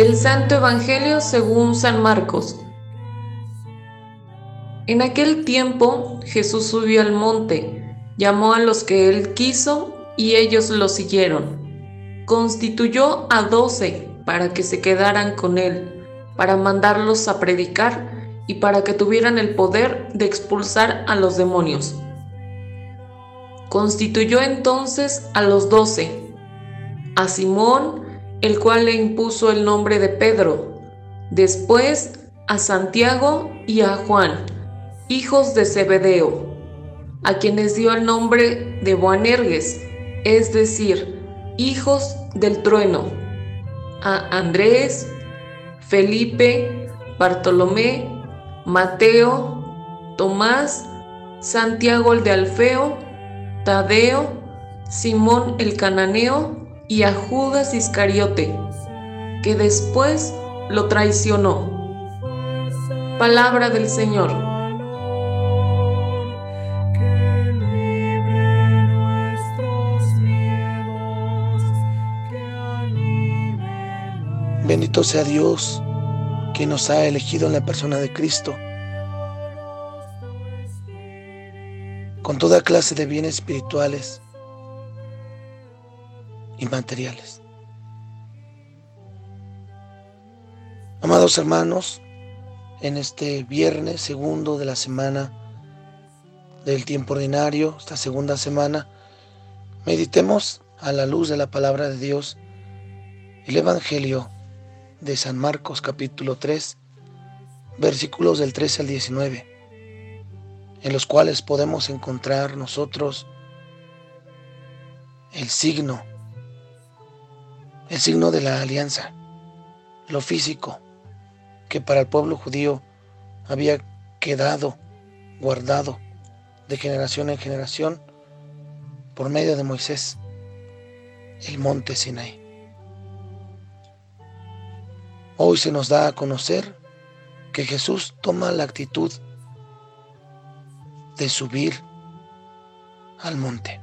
Del Santo Evangelio según San Marcos. En aquel tiempo Jesús subió al monte, llamó a los que él quiso y ellos lo siguieron. Constituyó a doce para que se quedaran con él, para mandarlos a predicar y para que tuvieran el poder de expulsar a los demonios. Constituyó entonces a los doce, a Simón, el cual le impuso el nombre de Pedro, después a Santiago y a Juan, hijos de Zebedeo, a quienes dio el nombre de Boanerges, es decir, hijos del trueno, a Andrés, Felipe, Bartolomé, Mateo, Tomás, Santiago el de Alfeo, Tadeo, Simón el cananeo y a Judas Iscariote, que después lo traicionó. Palabra del Señor. Bendito sea Dios que nos ha elegido en la persona de Cristo con toda clase de bienes espirituales y materiales. Amados hermanos, en este viernes segundo de la semana del tiempo ordinario, esta segunda semana, meditemos a la luz de la palabra de Dios el Evangelio de San Marcos capítulo 3, versículos del 13 al 19, en los cuales podemos encontrar nosotros el signo, el signo de la alianza, lo físico, que para el pueblo judío había quedado guardado de generación en generación por medio de Moisés, el monte Sinaí. Hoy se nos da a conocer que Jesús toma la actitud de subir al monte.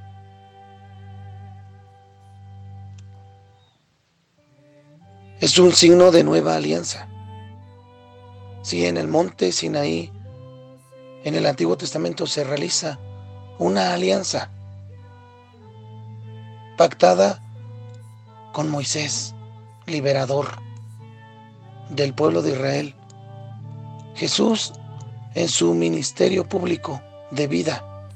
Es un signo de nueva alianza. Si en el monte Sinaí, en el Antiguo Testamento se realiza una alianza pactada con Moisés, liberador del pueblo de Israel. Jesús en su ministerio público de vida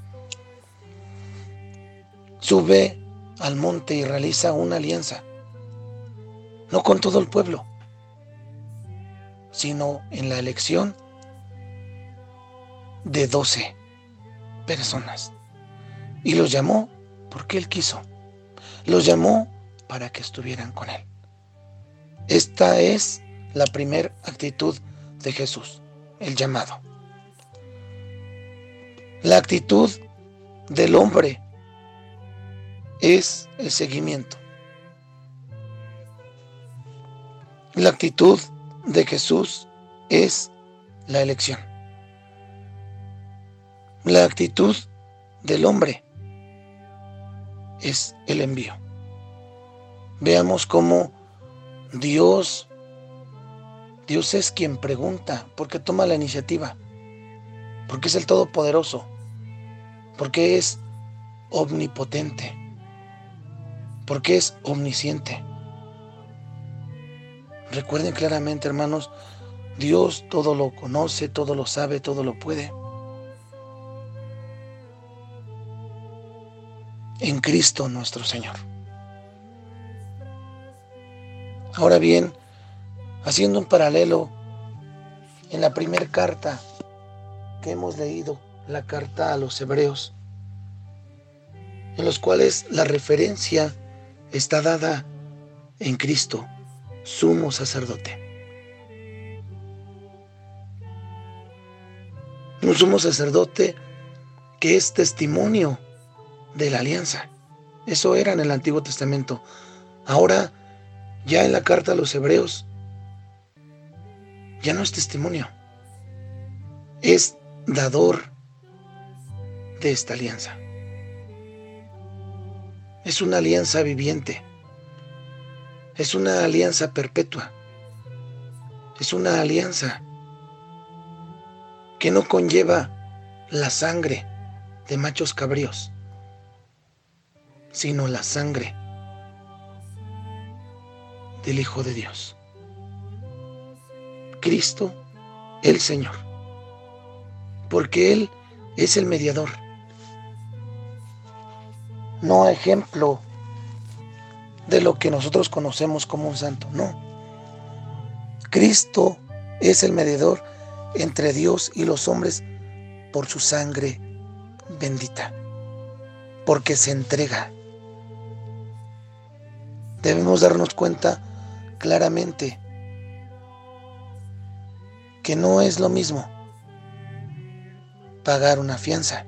sube al monte y realiza una alianza, no con todo el pueblo, sino en la elección de doce personas. Y los llamó porque Él quiso. Los llamó para que estuvieran con Él. Esta es la primera actitud de Jesús, el llamado. La actitud del hombre es el seguimiento. La actitud de Jesús es la elección. La actitud del hombre es el envío. Veamos cómo Dios Dios es quien pregunta, porque toma la iniciativa, porque es el Todopoderoso, porque es omnipotente, porque es omnisciente. Recuerden claramente, hermanos, Dios todo lo conoce, todo lo sabe, todo lo puede. En Cristo nuestro Señor. Ahora bien, haciendo un paralelo en la primera carta que hemos leído, la carta a los hebreos, en los cuales la referencia está dada en Cristo, sumo sacerdote. Un sumo sacerdote que es testimonio de la alianza. Eso era en el Antiguo Testamento. Ahora, ya en la carta a los hebreos, ya no es testimonio, es dador de esta alianza. Es una alianza viviente, es una alianza perpetua, es una alianza que no conlleva la sangre de machos cabríos, sino la sangre del Hijo de Dios. Cristo el Señor, porque Él es el mediador, no ejemplo de lo que nosotros conocemos como un santo, no. Cristo es el mediador entre Dios y los hombres por su sangre bendita, porque se entrega. Debemos darnos cuenta claramente que no es lo mismo pagar una fianza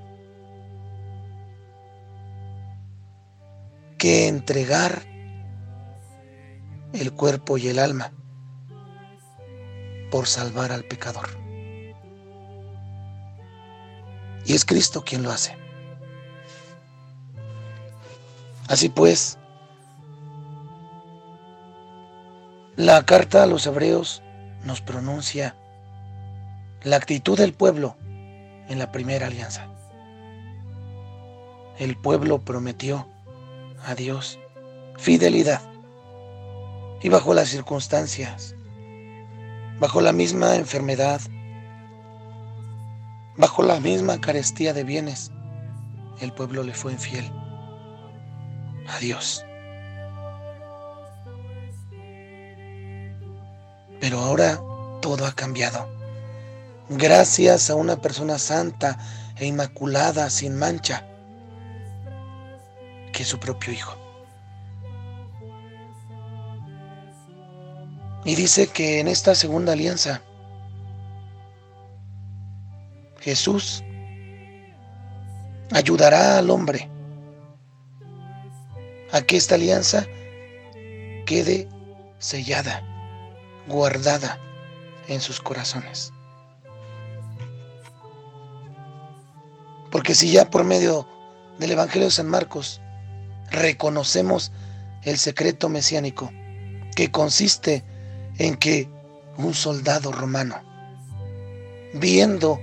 que entregar el cuerpo y el alma por salvar al pecador. Y es Cristo quien lo hace. Así pues, la carta a los hebreos nos pronuncia la actitud del pueblo en la primera alianza. El pueblo prometió a Dios fidelidad y bajo las circunstancias, bajo la misma enfermedad, bajo la misma carestía de bienes, el pueblo le fue infiel a Dios. Pero ahora todo ha cambiado gracias a una persona santa e inmaculada, sin mancha, que es su propio Hijo. Y dice que en esta segunda alianza, Jesús ayudará al hombre a que esta alianza quede sellada, guardada en sus corazones. Porque si ya por medio del Evangelio de San Marcos reconocemos el secreto mesiánico, que consiste en que un soldado romano, viendo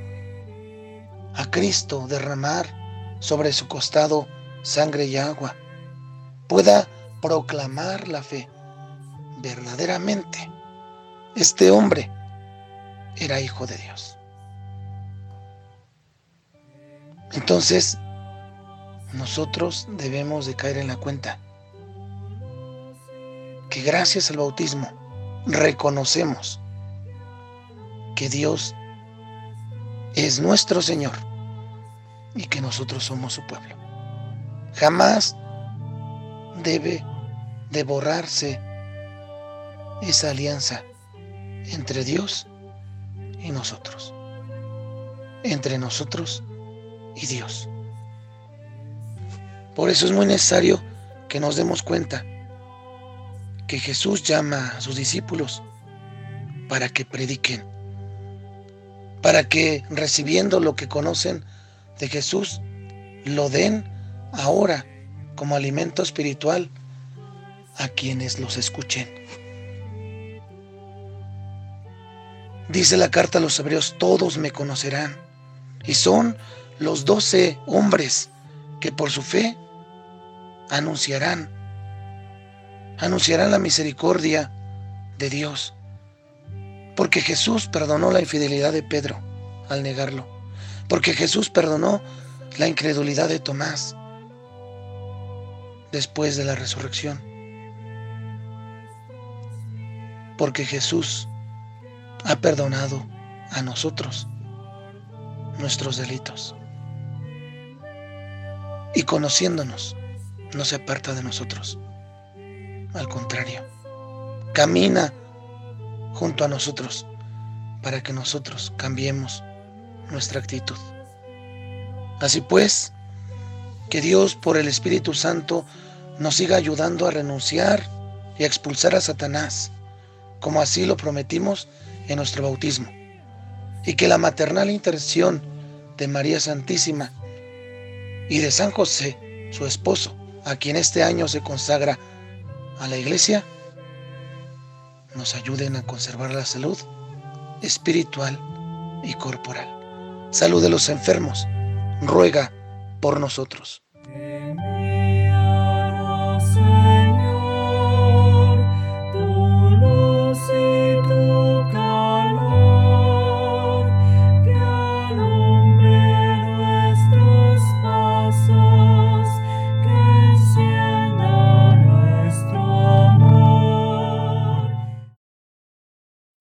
a Cristo derramar sobre su costado sangre y agua, pueda proclamar la fe. Verdaderamente, este hombre era hijo de Dios. Entonces, nosotros debemos de caer en la cuenta que gracias al bautismo reconocemos que Dios es nuestro Señor y que nosotros somos su pueblo. Jamás debe de borrarse esa alianza entre Dios y nosotros, entre nosotros y Dios. Por eso es muy necesario que nos demos cuenta que Jesús llama a sus discípulos para que prediquen, para que recibiendo lo que conocen de Jesús, lo den ahora como alimento espiritual a quienes los escuchen. Dice la carta a los hebreos, todos me conocerán. Y son los doce hombres que por su fe anunciarán, anunciarán la misericordia de Dios. Porque Jesús perdonó la infidelidad de Pedro al negarlo. Porque Jesús perdonó la incredulidad de Tomás después de la resurrección. Porque Jesús ha perdonado a nosotros nuestros delitos y conociéndonos no se aparta de nosotros. Al contrario, camina junto a nosotros para que nosotros cambiemos nuestra actitud. Así pues, que Dios por el Espíritu Santo nos siga ayudando a renunciar y a expulsar a Satanás, como así lo prometimos en nuestro bautismo, y que la maternal intercesión de María Santísima y de San José, su esposo, a quien este año se consagra a la iglesia, nos ayuden a conservar la salud espiritual y corporal. Salud de los enfermos, ruega por nosotros.